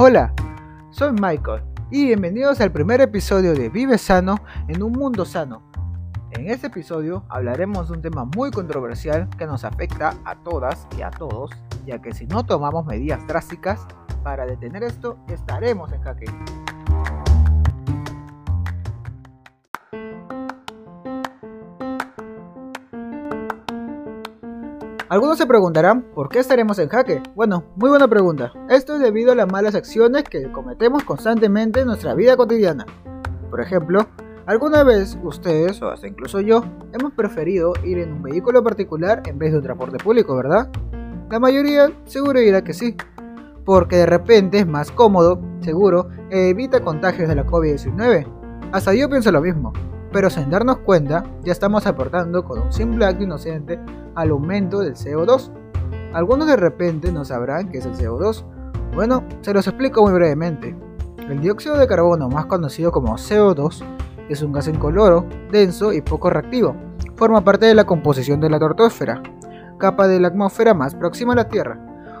Hola, soy Michael y bienvenidos al primer episodio de Vive Sano en un Mundo Sano. En este episodio hablaremos de un tema muy controversial que nos afecta a todas y a todos, ya que si no tomamos medidas drásticas para detener esto, estaremos en jaque. Algunos se preguntarán, ¿por qué estaremos en jaque? Bueno, muy buena pregunta. Esto es debido a las malas acciones que cometemos constantemente en nuestra vida cotidiana. Por ejemplo, alguna vez ustedes, o hasta incluso yo, hemos preferido ir en un vehículo particular en vez de un transporte público, ¿verdad? La mayoría seguro dirá que sí, porque de repente es más cómodo, seguro, e evita contagios de la COVID-19. Hasta yo pienso lo mismo pero sin darnos cuenta ya estamos aportando con un simple acto inocente al aumento del CO2. Algunos de repente no sabrán qué es el CO2. Bueno, se los explico muy brevemente. El dióxido de carbono, más conocido como CO2, es un gas incoloro, denso y poco reactivo. Forma parte de la composición de la tortósfera, capa de la atmósfera más próxima a la Tierra.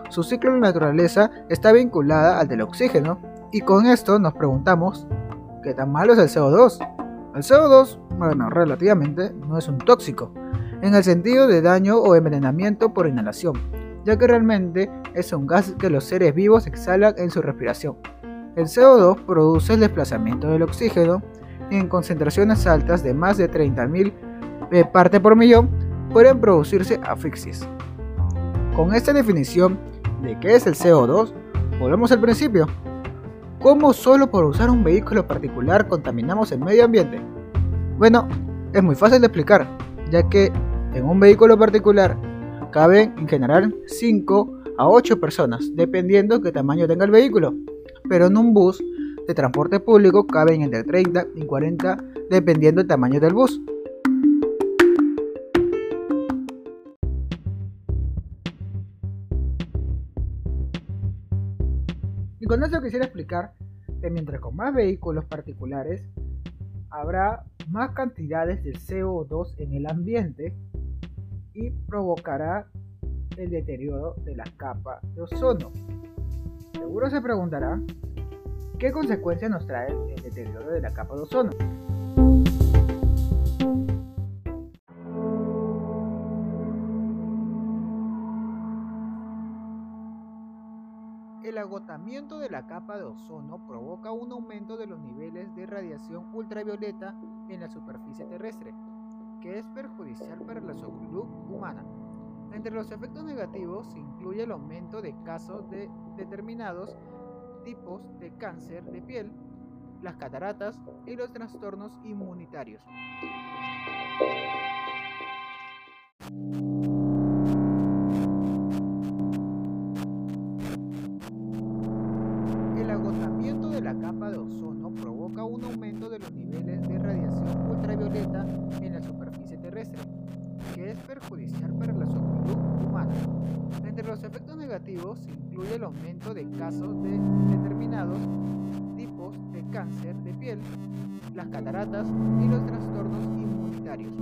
Su ciclo de naturaleza está vinculada al del oxígeno, y con esto nos preguntamos, ¿qué tan malo es el CO2? El CO2, bueno, relativamente, no es un tóxico, en el sentido de daño o envenenamiento por inhalación, ya que realmente es un gas que los seres vivos exhalan en su respiración. El CO2 produce el desplazamiento del oxígeno y en concentraciones altas de más de 30.000 eh, partes por millón pueden producirse asfixias. Con esta definición de qué es el CO2, volvemos al principio. ¿Cómo solo por usar un vehículo particular contaminamos el medio ambiente? Bueno, es muy fácil de explicar, ya que en un vehículo particular caben en general 5 a 8 personas, dependiendo qué tamaño tenga el vehículo. Pero en un bus de transporte público caben entre 30 y 40, dependiendo del tamaño del bus. Y con eso quisiera explicar que mientras con más vehículos particulares habrá más cantidades de CO2 en el ambiente y provocará el deterioro de la capa de ozono. Seguro se preguntará, ¿qué consecuencias nos trae el deterioro de la capa de ozono? El agotamiento de la capa de ozono provoca un aumento de los niveles de radiación ultravioleta en la superficie terrestre, que es perjudicial para la salud humana. Entre los efectos negativos se incluye el aumento de casos de determinados tipos de cáncer de piel, las cataratas y los trastornos inmunitarios. la capa de ozono provoca un aumento de los niveles de radiación ultravioleta en que es perjudicial para la salud humana. Entre los efectos negativos se incluye el aumento de casos de determinados tipos de cáncer de piel, las cataratas y los trastornos inmunitarios.